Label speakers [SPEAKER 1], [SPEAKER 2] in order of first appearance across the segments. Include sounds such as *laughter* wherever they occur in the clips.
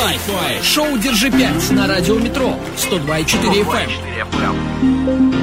[SPEAKER 1] Five. Шоу «Держи 5» на радио «Метро» 102,4 FM.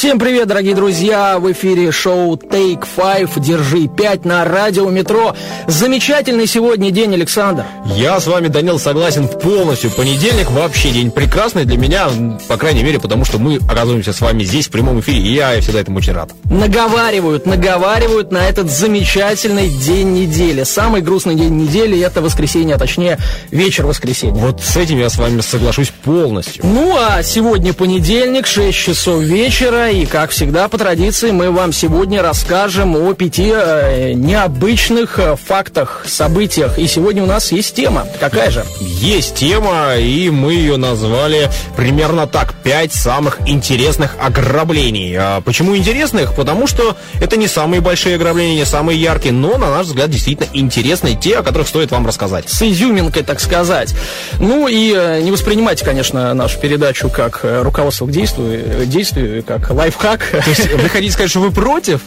[SPEAKER 2] Всем привет, дорогие друзья! В эфире шоу Take Five, Держи 5 на радио Метро. Замечательный сегодня день, Александр.
[SPEAKER 3] Я с вами, Данил, согласен полностью. Понедельник вообще день прекрасный для меня, по крайней мере, потому что мы оказываемся с вами здесь в прямом эфире, и я всегда этому очень рад.
[SPEAKER 2] Наговаривают, наговаривают на этот замечательный день недели. Самый грустный день недели это воскресенье, а точнее вечер воскресенья.
[SPEAKER 3] Вот с этим я с вами соглашусь полностью.
[SPEAKER 2] Ну а сегодня понедельник, 6 часов вечера и, как всегда, по традиции, мы вам сегодня расскажем о пяти э, необычных э, фактах, событиях. И сегодня у нас есть тема. Какая же?
[SPEAKER 3] Есть тема, и мы ее назвали примерно так. Пять самых интересных ограблений. А почему интересных? Потому что это не самые большие ограбления, не самые яркие, но, на наш взгляд, действительно интересные, те, о которых стоит вам рассказать.
[SPEAKER 2] С изюминкой, так сказать. Ну и э, не воспринимайте, конечно, нашу передачу как э, руководство к действию, действию как лайфхак.
[SPEAKER 3] То есть вы хотите сказать, что вы против?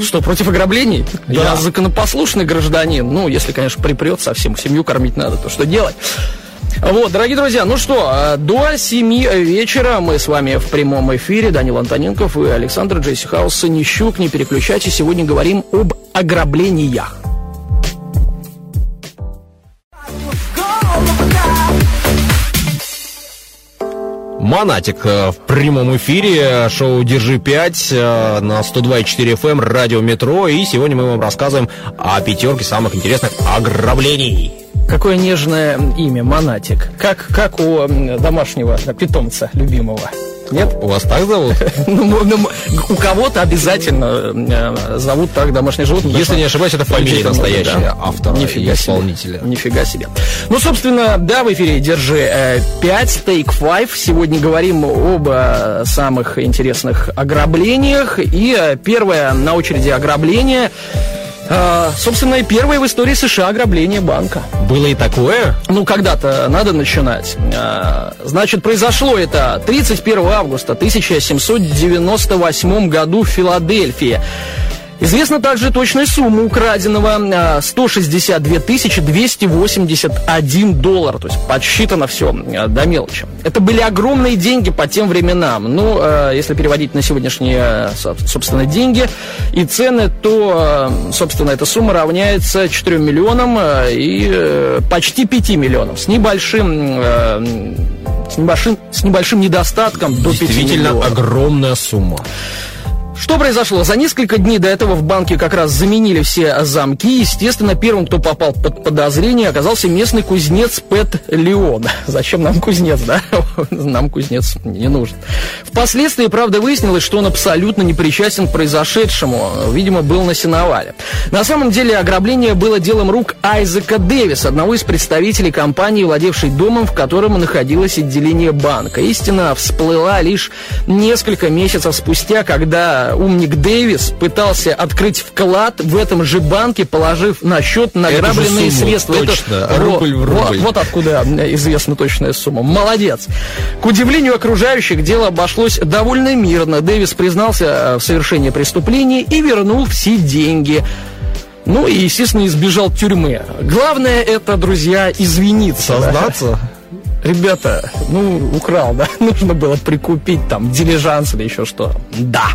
[SPEAKER 2] Что, против ограблений?
[SPEAKER 3] Да.
[SPEAKER 2] Я законопослушный гражданин. Ну, если, конечно, припрет совсем, семью кормить надо, то что делать? Вот, дорогие друзья, ну что, э, до 7 вечера мы с вами в прямом эфире. Данил Антоненков и Александр Джейси Хаус Санищук. Не переключайтесь, сегодня говорим об ограблениях.
[SPEAKER 3] Монатик э, в прямом эфире, шоу «Держи 5» э, на 102,4 FM, радио «Метро». И сегодня мы вам рассказываем о пятерке самых интересных ограблений.
[SPEAKER 2] Какое нежное имя, Монатик. Как, как у домашнего питомца любимого. Нет?
[SPEAKER 3] У вас так зовут? *laughs*
[SPEAKER 2] Ну, ну, у кого-то обязательно э, зовут так домашнее животное.
[SPEAKER 3] Если не ошибаюсь, это фамилия настоящая автора и исполнителя.
[SPEAKER 2] Нифига себе. Ну, собственно, да, в эфире «Держи э, 5», Take 5. Сегодня говорим об э, самых интересных ограблениях. И э, первое на очереди ограбление э, Собственно, и первое в истории США ограбление банка.
[SPEAKER 3] Было и такое?
[SPEAKER 2] Ну, когда-то надо начинать. А, Значит, произошло это 31 августа 1798 году в Филадельфии. Известна также точная сумма украденного а, 162 281 доллар. То есть подсчитано все до мелочи. Это были огромные деньги по тем временам. Ну, а, если переводить на сегодняшние, со- собственно, деньги и цены, то, собственно, эта сумма равняется 4 миллионам и э, почти 5 миллионам. С небольшим, э, с небольшим, с небольшим недостатком до 5
[SPEAKER 3] Действительно
[SPEAKER 2] миллионов.
[SPEAKER 3] огромная сумма.
[SPEAKER 2] Что произошло? За несколько дней до этого в банке как раз заменили все замки. Естественно, первым, кто попал под подозрение, оказался местный кузнец Пэт Леон. *laughs* Зачем нам кузнец, да? *laughs* Нам кузнец не нужен. Впоследствии, правда, выяснилось, что он абсолютно не причастен к произошедшему. Видимо, был на сеновале. На самом деле, ограбление было делом рук Айзека Дэвиса, одного из представителей компании, владевшей домом, в котором находилось отделение банка. Истина всплыла лишь несколько месяцев спустя, когда умник Дэвис пытался открыть вклад в этом же банке, положив на счет награбленные
[SPEAKER 3] сумму,
[SPEAKER 2] средства.
[SPEAKER 3] точно,
[SPEAKER 2] ро-
[SPEAKER 3] рубль в
[SPEAKER 2] вот-
[SPEAKER 3] рубль.
[SPEAKER 2] Вот, откуда э, известна точная сумма. Молодец. К удивлению окружающих, дело обошлось довольно мирно. Дэвис признался э, в совершении преступления и вернул все деньги. Ну и, естественно, избежал тюрьмы. Главное это, друзья, извиниться. да.
[SPEAKER 3] Сознаться?
[SPEAKER 2] Ребята, ну, украл, да? *laughs* Нужно было прикупить там дилижанс или еще что. Да.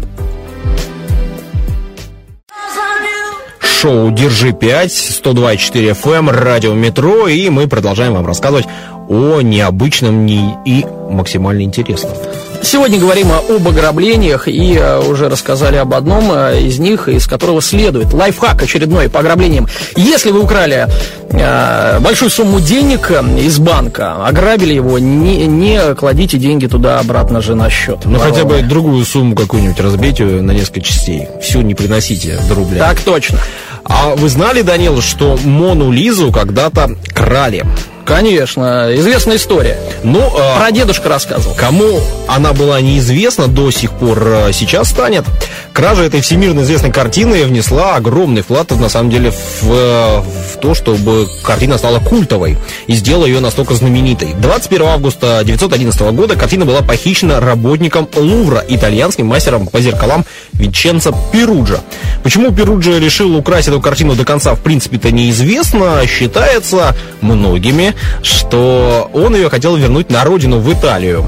[SPEAKER 3] Шоу «Держи 5», 102,4 FM, радио «Метро», и мы продолжаем вам рассказывать о необычном не- и максимально интересном.
[SPEAKER 2] Сегодня говорим об ограблениях и э, уже рассказали об одном э, из них, из которого следует лайфхак очередной по ограблениям. Если вы украли э, большую сумму денег из банка, ограбили его, не, не кладите деньги туда обратно же на счет.
[SPEAKER 3] Ну, хотя бы другую сумму какую-нибудь разбейте на несколько частей. Всю не приносите до рубля.
[SPEAKER 2] Так точно.
[SPEAKER 3] А вы знали, Данил, что Мону Лизу когда-то крали?
[SPEAKER 2] Конечно, известная история.
[SPEAKER 3] Ну, а,
[SPEAKER 2] Про дедушка рассказывал.
[SPEAKER 3] Кому она была неизвестна до сих пор, э, сейчас станет. Кража этой всемирно известной картины внесла огромный вклад, на самом деле, в, э, в то, чтобы картина стала культовой и сделала ее настолько знаменитой. 21 августа 1911 года картина была похищена работником Лувра, итальянским мастером по зеркалам Винченцо Перуджа. Почему Перуджа решил украсть эту картину до конца, в принципе-то неизвестно. Считается многими, что он ее хотел вернуть на родину, в Италию.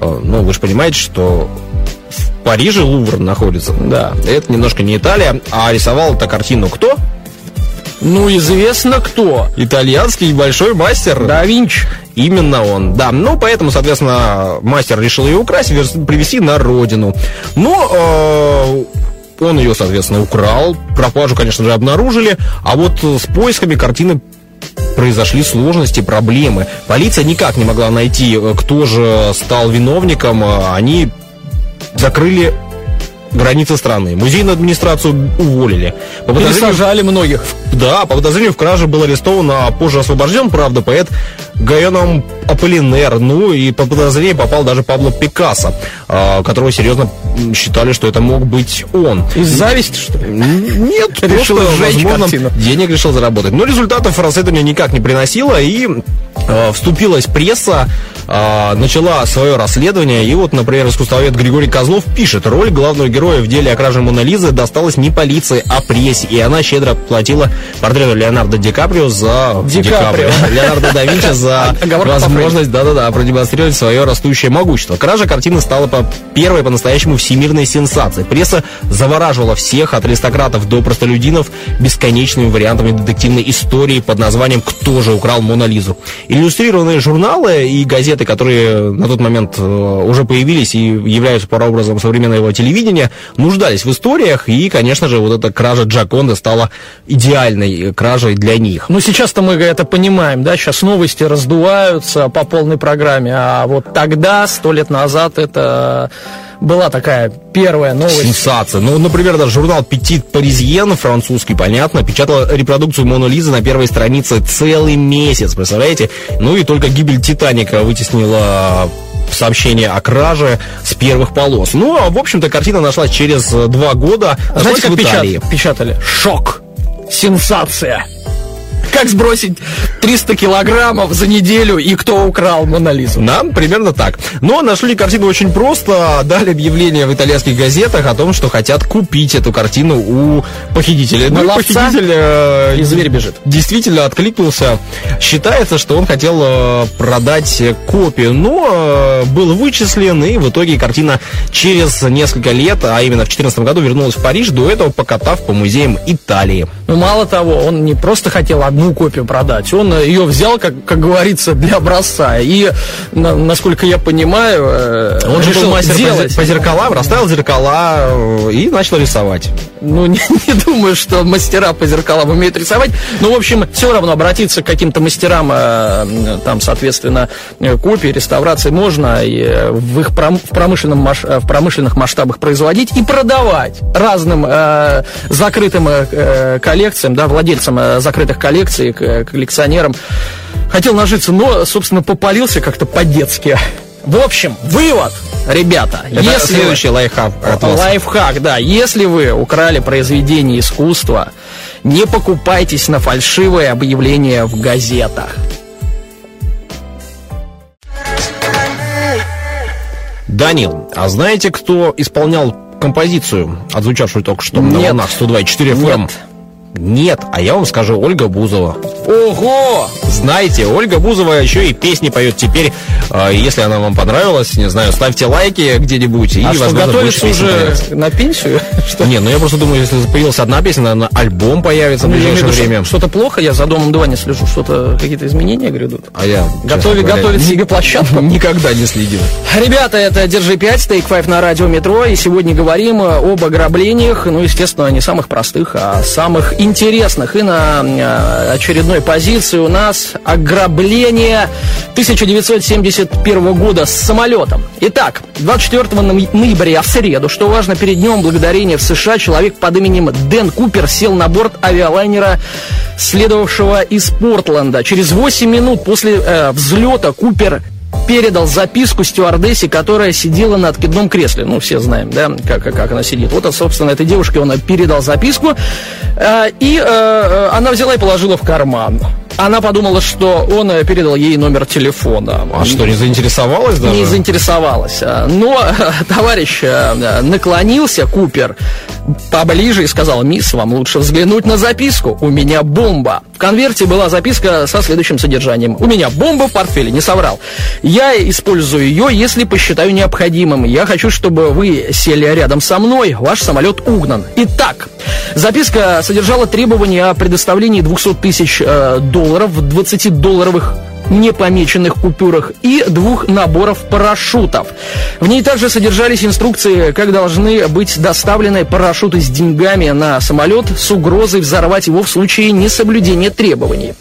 [SPEAKER 3] Э, Ну, вы же понимаете, что в Париже Лувр находится. Да, это немножко не Италия. А рисовал эту картину кто?
[SPEAKER 2] Ну, известно кто.
[SPEAKER 3] Итальянский большой мастер.
[SPEAKER 2] Да Винчи.
[SPEAKER 3] Именно он, да. Ну, поэтому, соответственно, мастер решил ее украсть, привезти на родину. Но э, он ее, соответственно, украл. Пропажу, конечно же, обнаружили. А вот с поисками картины произошли сложности, проблемы. Полиция никак не могла найти, э, кто же стал виновником. Э, Они закрыли границы страны. Музейную администрацию уволили. По подозрению-
[SPEAKER 2] Пересажали многих.
[SPEAKER 3] да, по подозрению в краже был арестован, а позже освобожден, правда, поэт Гаеном Аполлинер. Ну и по подозрению попал даже Пабло Пикассо, а, которого серьезно считали, что это мог быть он.
[SPEAKER 2] Из зависти, что ли?
[SPEAKER 3] Нет, *laughs*
[SPEAKER 2] Решил
[SPEAKER 3] просто, возможно,
[SPEAKER 2] картину.
[SPEAKER 3] денег решил заработать. Но результатов расследования никак не приносило, и э, вступилась пресса, э, начала свое расследование, и вот, например, искусствовед Григорий Козлов пишет, роль главного героя в деле о краже Мона Лизы досталась не полиции, а прессе, и она щедро платила портрету Леонардо Ди Каприо за...
[SPEAKER 2] Ди Каприо.
[SPEAKER 3] Леонардо да Винчи за
[SPEAKER 2] Оговорка по
[SPEAKER 3] возможность, да-да-да, продемонстрировать свое растущее могущество. Кража картины стала по первой по-настоящему всемирной сенсацией. Пресса завораживала всех, от аристократов до простолюдинов, бесконечными вариантами детективной истории под названием «Кто же украл Мона Лизу?». Иллюстрированные журналы и газеты, которые на тот момент э, уже появились и являются прообразом современного телевидения, нуждались в историях, и, конечно же, вот эта кража Джаконда стала идеальной кражей для них.
[SPEAKER 2] Ну, сейчас-то мы это понимаем, да, сейчас новости раздуваются по полной программе, а вот тогда, сто лет назад, это была такая первая новость.
[SPEAKER 3] Сенсация. Ну, например, даже журнал Petit Parisien, французский, понятно, печатал репродукцию Моны Лизы на первой странице целый месяц, представляете? Ну и только гибель Титаника вытеснила сообщение о краже с первых полос. Ну, а, в общем-то, картина нашлась через два года.
[SPEAKER 2] Знаете, как печат- печатали? Шок! Сенсация! Как сбросить 300 килограммов за неделю и кто украл Монолизу?
[SPEAKER 3] Да, примерно так. Но нашли картину очень просто. Дали объявление в итальянских газетах о том, что хотят купить эту картину у похитителя. Ну,
[SPEAKER 2] ловца?
[SPEAKER 3] похититель э,
[SPEAKER 2] И зверь бежит.
[SPEAKER 3] действительно откликнулся. Считается, что он хотел э, продать копию, но э, был вычислен, и в итоге картина через несколько лет, а именно в 2014 году, вернулась в Париж, до этого покатав по музеям Италии.
[SPEAKER 2] Ну, мало того, он не просто хотел одну копию продать, он э, ее взял, как, как говорится, для образца. И, на- насколько я понимаю, э,
[SPEAKER 3] Он же был
[SPEAKER 2] решил
[SPEAKER 3] мастер по,
[SPEAKER 2] делать.
[SPEAKER 3] зер- по зеркалам, расставил зеркала э, и начал рисовать.
[SPEAKER 2] Ну, *laughs* не, не думаю, что мастера по зеркалам умеют рисовать. Ну, в общем, все равно обратиться к каким-то мастерам, там, соответственно, копии, реставрации можно и в их пром- в, промышленном маш- в промышленных масштабах производить и продавать разным э, закрытым э, коллекциям, да, владельцам э, закрытых коллекций, к- э, коллекционерам. Хотел нажиться, но, собственно, попалился как-то по-детски. В общем, вывод, ребята,
[SPEAKER 3] Это
[SPEAKER 2] если вы-
[SPEAKER 3] следующий лайфхак от вас.
[SPEAKER 2] Лайфхак, да. Если вы украли произведение искусства, не покупайтесь на фальшивые объявления в газетах.
[SPEAKER 3] Данил, а знаете, кто исполнял композицию, отзвучавшую только что на
[SPEAKER 2] Нет.
[SPEAKER 3] волнах 102.4 FM?
[SPEAKER 2] Нет.
[SPEAKER 3] Нет, а я вам скажу, Ольга Бузова.
[SPEAKER 2] Ого!
[SPEAKER 3] Знаете, Ольга Бузова еще и песни поет теперь. э, Если она вам понравилась, не знаю, ставьте лайки где-нибудь. И,
[SPEAKER 2] а что,
[SPEAKER 3] возможно,
[SPEAKER 2] готовится уже на пенсию? *laughs* Что?
[SPEAKER 3] Не, ну я просто думаю, если появилась одна песня, наверное, альбом появится в
[SPEAKER 2] Ну, в
[SPEAKER 3] ближайшее
[SPEAKER 2] виду,
[SPEAKER 3] время.
[SPEAKER 2] что- Что-то плохо, я за домом 2 не слежу, что-то какие-то изменения грядут.
[SPEAKER 3] А я,
[SPEAKER 2] Готовит,
[SPEAKER 3] говоря,
[SPEAKER 2] готовит себе площадку. *laughs*
[SPEAKER 3] Никогда не следил.
[SPEAKER 2] Ребята, это Держи 5, Stake 5 на радио Метро. И сегодня говорим об ограблениях, ну, естественно, не самых простых, а самых интересных. И на э, очередной позиции у нас ограбление 1971 года с самолетом. Итак, 24 ноя- ноября в среду, что важно, перед днем благодарения в США человек под именем Дэн Купер сел на борт авиалайнера следовавшего из Портленда. Через 8 минут после э, взлета Купер передал записку стюардессе, которая сидела на откидном кресле. Ну, все знаем, да, как, как она сидит. Вот, собственно, этой девушке он передал записку, э, и э, э она взяла и положила в карман она подумала, что он передал ей номер телефона.
[SPEAKER 3] А что, не заинтересовалась даже?
[SPEAKER 2] Не заинтересовалась. Но товарищ наклонился, Купер, поближе и сказал, мисс, вам лучше взглянуть на записку. У меня бомба. В конверте была записка со следующим содержанием. У меня бомба в портфеле, не соврал. Я использую ее, если посчитаю необходимым. Я хочу, чтобы вы сели рядом со мной. Ваш самолет угнан. Итак, записка содержала требования о предоставлении 200 тысяч э, долларов в 20-долларовых непомеченных купюрах и двух наборов парашютов. В ней также содержались инструкции, как должны быть доставлены парашюты с деньгами на самолет с угрозой взорвать его в случае несоблюдения требований.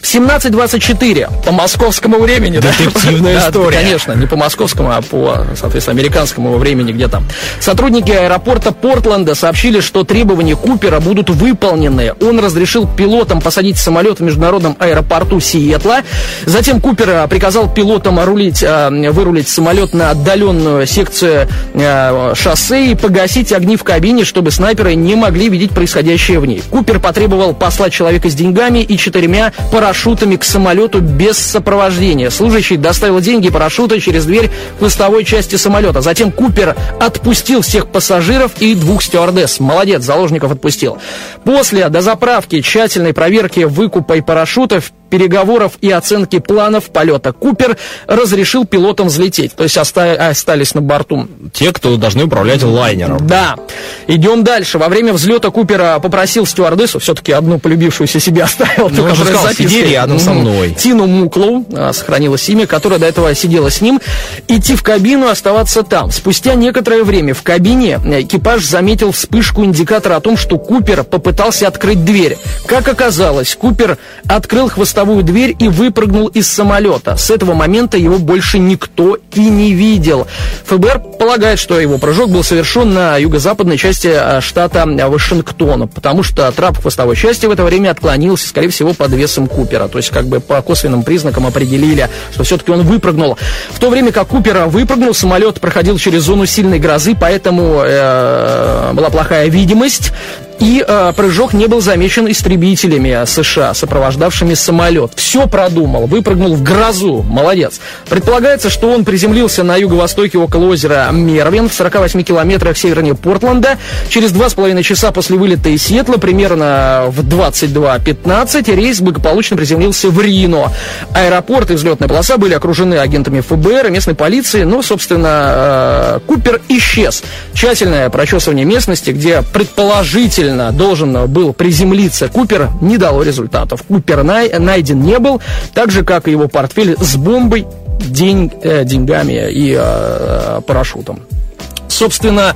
[SPEAKER 2] В 17.24 по московскому времени.
[SPEAKER 3] Детективная *laughs*
[SPEAKER 2] да,
[SPEAKER 3] история.
[SPEAKER 2] конечно, не по московскому, а по, соответственно, американскому времени, где там. Сотрудники аэропорта Портленда сообщили, что требования Купера будут выполнены. Он разрешил пилотам посадить самолет в международном аэропорту Сиэтла. Затем Купер приказал пилотам рулить, а, вырулить самолет на отдаленную секцию а, шоссе и погасить огни в кабине, чтобы снайперы не могли видеть происходящее в ней. Купер потребовал послать человека с деньгами и четырьмя парашютами к самолету без сопровождения. Служащий доставил деньги парашюты через дверь хвостовой части самолета. Затем Купер отпустил всех пассажиров и двух стюардесс. Молодец, заложников отпустил. После дозаправки, тщательной проверки выкупа и парашютов переговоров и оценки планов полета Купер разрешил пилотам взлететь. То есть остались на борту.
[SPEAKER 3] Те, кто должны управлять лайнером.
[SPEAKER 2] Да. Идем дальше. Во время взлета Купера попросил стюардессу, все-таки одну полюбившуюся себе *laughs* оставил,
[SPEAKER 3] ну, ту, сказал, сиди рядом со мной.
[SPEAKER 2] Тину Муклоу, а, сохранилось имя, которая до этого сидела с ним, идти в кабину, оставаться там. Спустя некоторое время в кабине экипаж заметил вспышку индикатора о том, что Купер попытался открыть дверь. Как оказалось, Купер открыл хвостовой бортовую дверь и выпрыгнул из самолета. С этого момента его больше никто и не видел. ФБР полагает, что его прыжок был совершен на юго-западной части а, штата Вашингтона, потому что трап хвостовой части в это время отклонился, скорее всего, под весом Купера. То есть, как бы по косвенным признакам определили, что все-таки он выпрыгнул. В то время как Купера выпрыгнул, самолет проходил через зону сильной грозы, поэтому э, была плохая видимость. И э, прыжок не был замечен истребителями США, сопровождавшими самолет. Все продумал, выпрыгнул в грозу. Молодец. Предполагается, что он приземлился на юго-востоке около озера Мервин в 48 километрах севернее Портленда. Через два с половиной часа после вылета из Сиэтла, примерно в 22.15, рейс благополучно приземлился в Рино. Аэропорт и взлетная полоса были окружены агентами ФБР и местной полиции, но, собственно, э, Купер исчез. Тщательное прочесывание местности, где предположительно действительно должен был приземлиться Купер, не дало результатов. Купер най найден не был, так же, как и его портфель с бомбой, день, э, деньгами и э, парашютом. Собственно,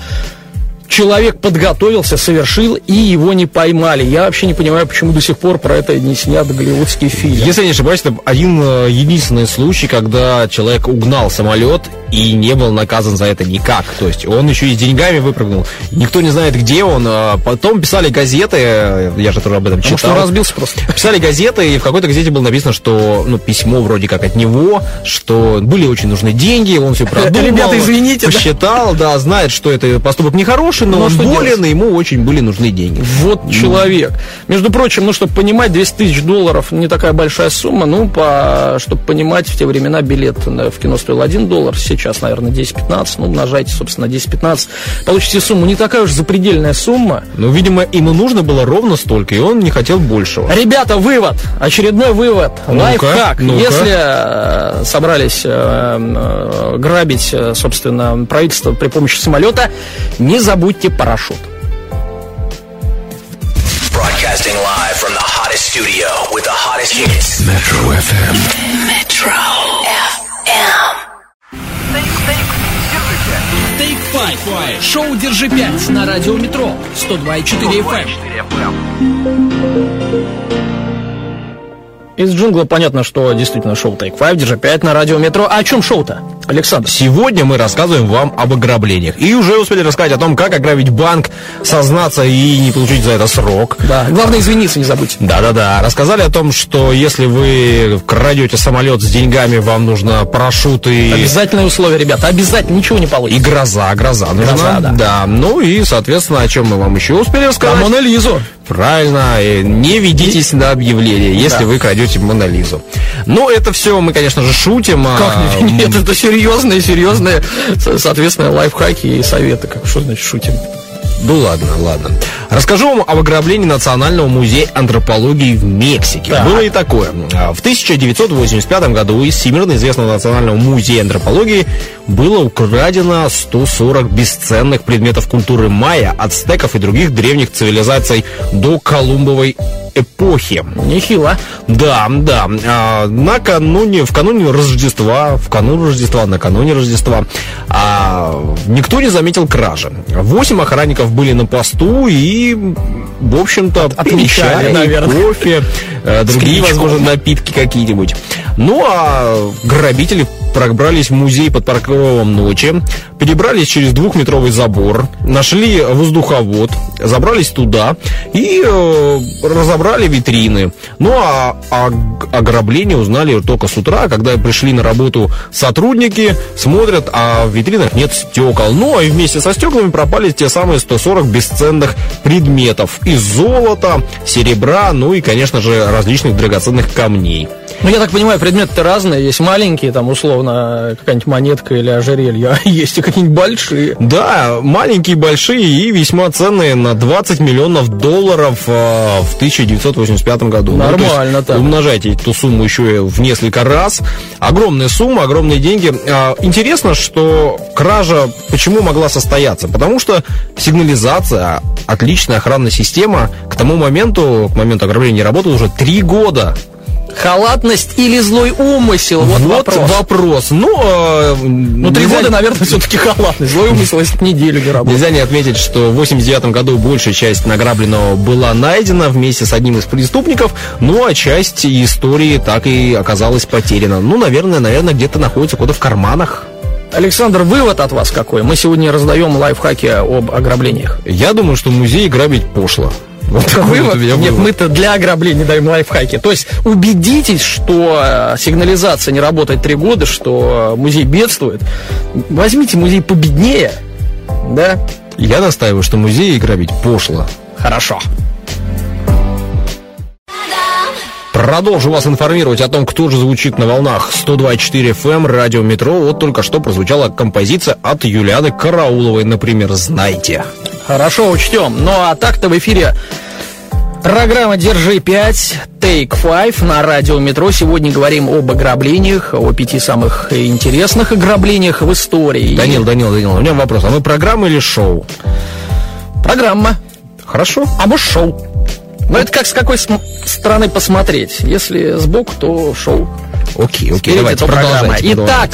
[SPEAKER 2] человек подготовился, совершил, и его не поймали. Я вообще не понимаю, почему до сих пор про это не снят голливудский фильм.
[SPEAKER 3] Если я не ошибаюсь, это один э, единственный случай, когда человек угнал самолет и не был наказан за это никак. То есть он еще и с деньгами выпрыгнул. Никто не знает, где он. А потом писали газеты, я же тоже об этом читал. Потому
[SPEAKER 2] что он разбился просто. *laughs*
[SPEAKER 3] Писали газеты, и в какой-то газете было написано, что ну, письмо вроде как от него, что были очень нужны деньги, он все продумал. *laughs*
[SPEAKER 2] Ребята, извините.
[SPEAKER 3] Посчитал, да знает, что это поступок нехороший, но, но ну, он болен, и ему очень были нужны деньги.
[SPEAKER 2] Вот ну. человек. Между прочим, ну, чтобы понимать, 200 тысяч долларов не такая большая сумма, ну, по, чтобы понимать, в те времена билет в кино стоил 1 доллар, сейчас, наверное, 10-15, ну, умножайте, собственно, 10-15, получите сумму. Не такая уж запредельная сумма.
[SPEAKER 3] Ну, видимо, ему нужно было ровно столько, и он не хотел большего.
[SPEAKER 2] Ребята, вывод, очередной вывод, ну лайфхак. Ну Если э, собрались э, э, грабить, собственно, правительство при помощи самолета, не забудьте парашют. Broadcasting live from the hottest studio with the hottest hits. Metro FM. Metro FM. Take Five. Шоу «Держи пять» на радио «Метро» 102,4 FM. Из джунгла понятно, что действительно шоу Take Five, Держи пять на радио «Метро». А о чем шоу-то? Александр.
[SPEAKER 3] Сегодня мы рассказываем вам об ограблениях. И уже успели рассказать о том, как ограбить банк, сознаться и не получить за это срок.
[SPEAKER 2] Да, главное извиниться не забудьте.
[SPEAKER 3] Да-да-да. Рассказали о том, что если вы крадете самолет с деньгами, вам нужно парашют и...
[SPEAKER 2] Обязательное условие, ребята, обязательно, ничего не
[SPEAKER 3] И
[SPEAKER 2] получится.
[SPEAKER 3] гроза, гроза нужна.
[SPEAKER 2] Гроза, да.
[SPEAKER 3] Ну и, соответственно, о чем мы вам еще успели рассказать?
[SPEAKER 2] Мона Лизу.
[SPEAKER 3] Правильно, э, не ведитесь на объявление, если
[SPEAKER 2] Да.
[SPEAKER 3] вы крадете Монолизу. Ну, это все мы, конечно же, шутим. а,
[SPEAKER 2] Как не- нет, это серьезные, серьезные, со- соответственно, лайфхаки и советы. Как, что значит шутим?
[SPEAKER 3] Ну ладно, ладно. Расскажу вам об ограблении Национального музея антропологии в Мексике.
[SPEAKER 2] Так.
[SPEAKER 3] Было и такое. А, В 1985 году из всемирно известного Национального музея антропологии было украдено 140 бесценных предметов культуры майя, ацтеков и других древних цивилизаций до Колумбовой эпохи.
[SPEAKER 2] Нехило.
[SPEAKER 3] Да, да. А, накануне, в кануне Рождества, в канун Рождества, накануне Рождества, а, никто не заметил кражи. Восемь охранников были на посту и, в общем-то,
[SPEAKER 2] отмечали,
[SPEAKER 3] чай,
[SPEAKER 2] наверное.
[SPEAKER 3] кофе, э, другие, возможно, напитки какие-нибудь. Ну, а грабители пробрались в музей под покровом ночи, перебрались через двухметровый забор, нашли воздуховод, забрались туда и э, разобрали витрины. Ну а о ограблении узнали только с утра, когда пришли на работу сотрудники, смотрят, а в витринах нет стекол. Ну а вместе со стеклами пропали те самые 140 бесценных предметов. Из золота, серебра, ну и, конечно же, различных драгоценных камней.
[SPEAKER 2] Ну, я так понимаю, предметы разные. Есть маленькие, там, условно, какая-нибудь монетка или ожерелье. А *laughs* есть и какие-нибудь большие.
[SPEAKER 3] Да, маленькие, большие и весьма ценные на 20 миллионов долларов э, в 1985 году. Ну,
[SPEAKER 2] Нормально так.
[SPEAKER 3] Умножайте эту сумму еще в несколько раз. Огромная сумма, огромные деньги. А, Интересно, что кража почему могла состояться? Потому что сигнализация, отличная охранная система к тому моменту, к моменту ограбления работала уже три года.
[SPEAKER 2] Халатность или злой умысел? Вот, вопрос.
[SPEAKER 3] вопрос. Ну, э,
[SPEAKER 2] Ну, три
[SPEAKER 3] нельзя-
[SPEAKER 2] года, наверное, все-таки халатность. Злой умысел, если неделю не работает.
[SPEAKER 3] Нельзя не отметить, что в 89 году большая часть награбленного была найдена вместе с одним из преступников, ну а часть истории так и оказалась потеряна. Ну, наверное, наверное, где-то находится куда в карманах.
[SPEAKER 2] Александр, вывод от вас какой? Мы сегодня раздаем лайфхаки об ограблениях.
[SPEAKER 3] Я думаю, что музей грабить пошло. Вот такой вот
[SPEAKER 2] Нет, мы-то для ограбления даем лайфхаки. То есть убедитесь, что э, сигнализация не работает три года, что э, музей бедствует. Возьмите музей победнее, да?
[SPEAKER 3] Я настаиваю, что музей грабить пошло.
[SPEAKER 2] Хорошо.
[SPEAKER 3] Продолжу вас информировать о том, кто же звучит на волнах 102.4 FM, радио Метро. Вот только что прозвучала композиция от Юлианы Карауловой, например, «Знайте».
[SPEAKER 2] Хорошо, учтем. Ну а так-то в эфире программа «Держи 5», Take 5 на радио Метро. Сегодня говорим об ограблениях, о пяти самых интересных ограблениях в истории.
[SPEAKER 3] Данил, Данил, Данил, у меня вопрос. А мы программа или шоу?
[SPEAKER 2] Программа.
[SPEAKER 3] Хорошо.
[SPEAKER 2] А может шоу. Но это как с какой стороны посмотреть. Если сбоку, то шоу.
[SPEAKER 3] Окей, окей,
[SPEAKER 2] Впереди,
[SPEAKER 3] давайте, продолжайте.
[SPEAKER 2] Итак,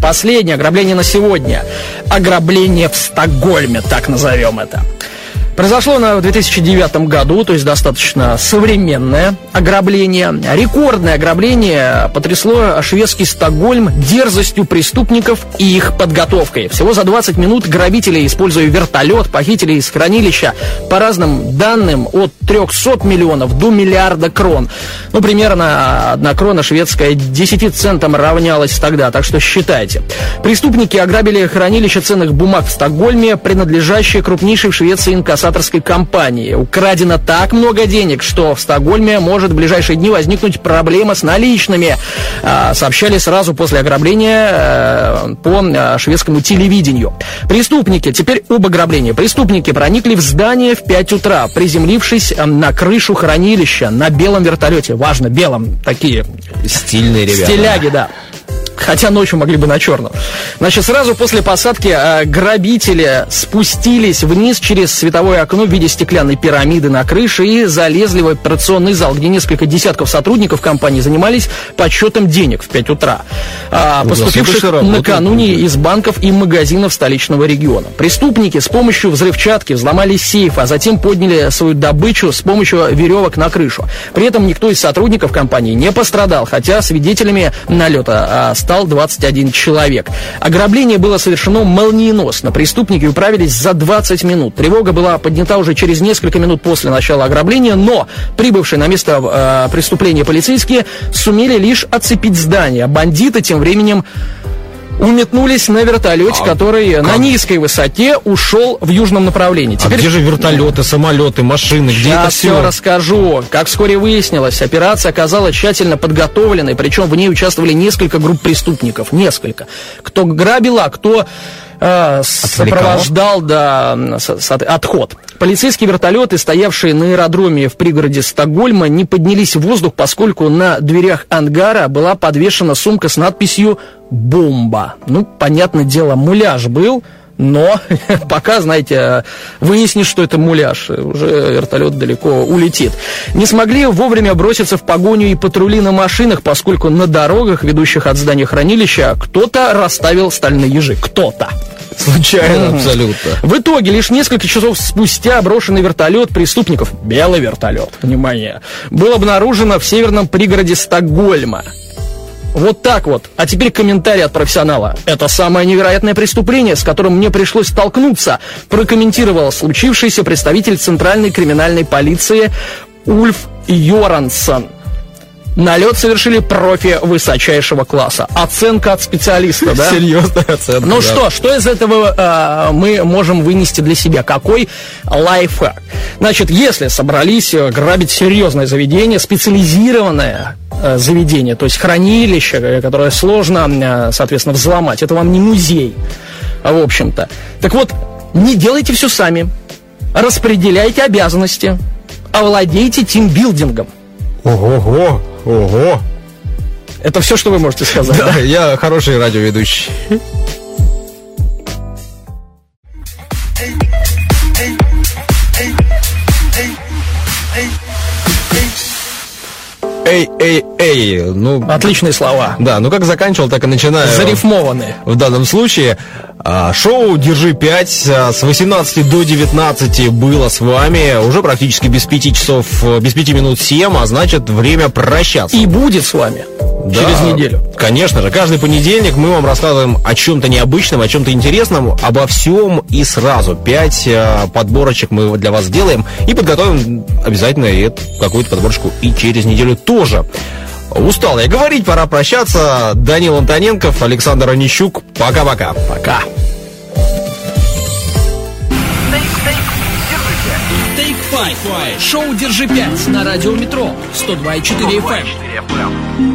[SPEAKER 2] последнее ограбление на сегодня. Ограбление в Стокгольме, так назовем это. Произошло в 2009 году, то есть достаточно современное ограбление. Рекордное ограбление потрясло шведский Стокгольм дерзостью преступников и их подготовкой. Всего за 20 минут грабители, используя вертолет, похитили из хранилища, по разным данным, от 300 миллионов до миллиарда крон. Ну, примерно одна крона шведская 10 центам равнялась тогда, так что считайте. Преступники ограбили хранилище ценных бумаг в Стокгольме, принадлежащее крупнейшей в Швеции инкассаторской компании. Украдено так много денег, что в Стокгольме может в ближайшие дни возникнуть проблема с наличными. А, сообщали сразу после ограбления э, по э, шведскому телевидению. Преступники, теперь об ограблении. Преступники проникли в здание в 5 утра, приземлившись э, на крышу хранилища на белом вертолете. Важно, белом. Такие
[SPEAKER 3] Стильные ребята.
[SPEAKER 2] Стиляги, да. Хотя ночью могли бы на черном. Значит, сразу после посадки э, грабители спустились вниз через световое окно в виде стеклянной пирамиды на крыше и залезли в операционный зал, где несколько десятков сотрудников компании занимались подсчетом денег в 5 утра,
[SPEAKER 3] Ну,
[SPEAKER 2] поступивших накануне из банков и магазинов столичного региона. Преступники с помощью взрывчатки взломали сейф, а затем подняли свою добычу с помощью веревок на крышу. При этом никто из сотрудников компании не пострадал, хотя свидетелями налета а, стал 21 человек. Ограбление было совершено молниеносно. Преступники управились за 20 минут. Тревога была поднята уже через несколько минут после начала ограбления, но прибывшие на место э, преступления полицейские сумели лишь оцепить здание. Бандиты тем временем уметнулись на вертолете, а который как? на низкой высоте ушел в южном направлении.
[SPEAKER 3] Теперь... А где же вертолеты, самолеты, машины, где
[SPEAKER 2] Сейчас
[SPEAKER 3] это
[SPEAKER 2] все? все расскажу. Как вскоре выяснилось, операция оказалась тщательно подготовленной, причем в ней участвовали несколько групп преступников, несколько. Кто грабил, а кто э, сопровождал да, отход. Полицейские вертолеты, стоявшие на аэродроме в пригороде Стокгольма, не поднялись в воздух, поскольку на дверях ангара была подвешена сумка с надписью «Бомба». Ну, понятное дело, муляж был, но *laughs* пока, знаете, выяснишь, что это муляж, уже вертолет далеко улетит. Не смогли вовремя броситься в погоню и патрули на машинах, поскольку на дорогах, ведущих от здания хранилища, кто-то расставил стальные ежи. Кто-то.
[SPEAKER 3] Случайно, mm абсолютно.
[SPEAKER 2] В итоге, лишь несколько часов спустя брошенный вертолет преступников, белый вертолет, внимание, был обнаружено в северном пригороде Стокгольма. Вот так вот. А теперь комментарий от профессионала. Это самое невероятное преступление, с которым мне пришлось столкнуться, прокомментировал случившийся представитель Центральной криминальной полиции Ульф Йорансон. Налет совершили профи высочайшего класса. Оценка от специалиста, да? *laughs*
[SPEAKER 3] Серьезная оценка.
[SPEAKER 2] Ну да. что, что из этого э, мы можем вынести для себя? Какой лайфхак? Значит, если собрались э, грабить серьезное заведение, специализированное э, заведение, то есть хранилище, э, которое сложно, э, соответственно, взломать, это вам не музей, в общем-то. Так вот, не делайте все сами. Распределяйте обязанности. Овладейте тимбилдингом.
[SPEAKER 3] Ого-го! Ого!
[SPEAKER 2] Это все, что вы можете сказать.
[SPEAKER 3] Да, да? я хороший радиоведущий. Эй, эй, эй, ну...
[SPEAKER 2] Отличные слова.
[SPEAKER 3] Да, ну как заканчивал, так и начинаю.
[SPEAKER 2] Зарифмованные.
[SPEAKER 3] В данном случае. А, шоу «Держи 5» а, с 18 до 19 было с вами уже практически без 5 часов, без 5 минут 7, а значит время прощаться.
[SPEAKER 2] И будет с вами да, через неделю.
[SPEAKER 3] Конечно же, каждый понедельник мы вам рассказываем о чем-то необычном, о чем-то интересном, обо всем и сразу. 5 а, подборочек мы для вас сделаем и подготовим обязательно какую-то подборочку и через неделю тоже. Устал я говорить, пора прощаться. Данил Антоненков, Александр Онищук. Пока-пока.
[SPEAKER 2] Пока.
[SPEAKER 1] Take five. Шоу «Держи 5» на радио «Метро» 102,4 FM.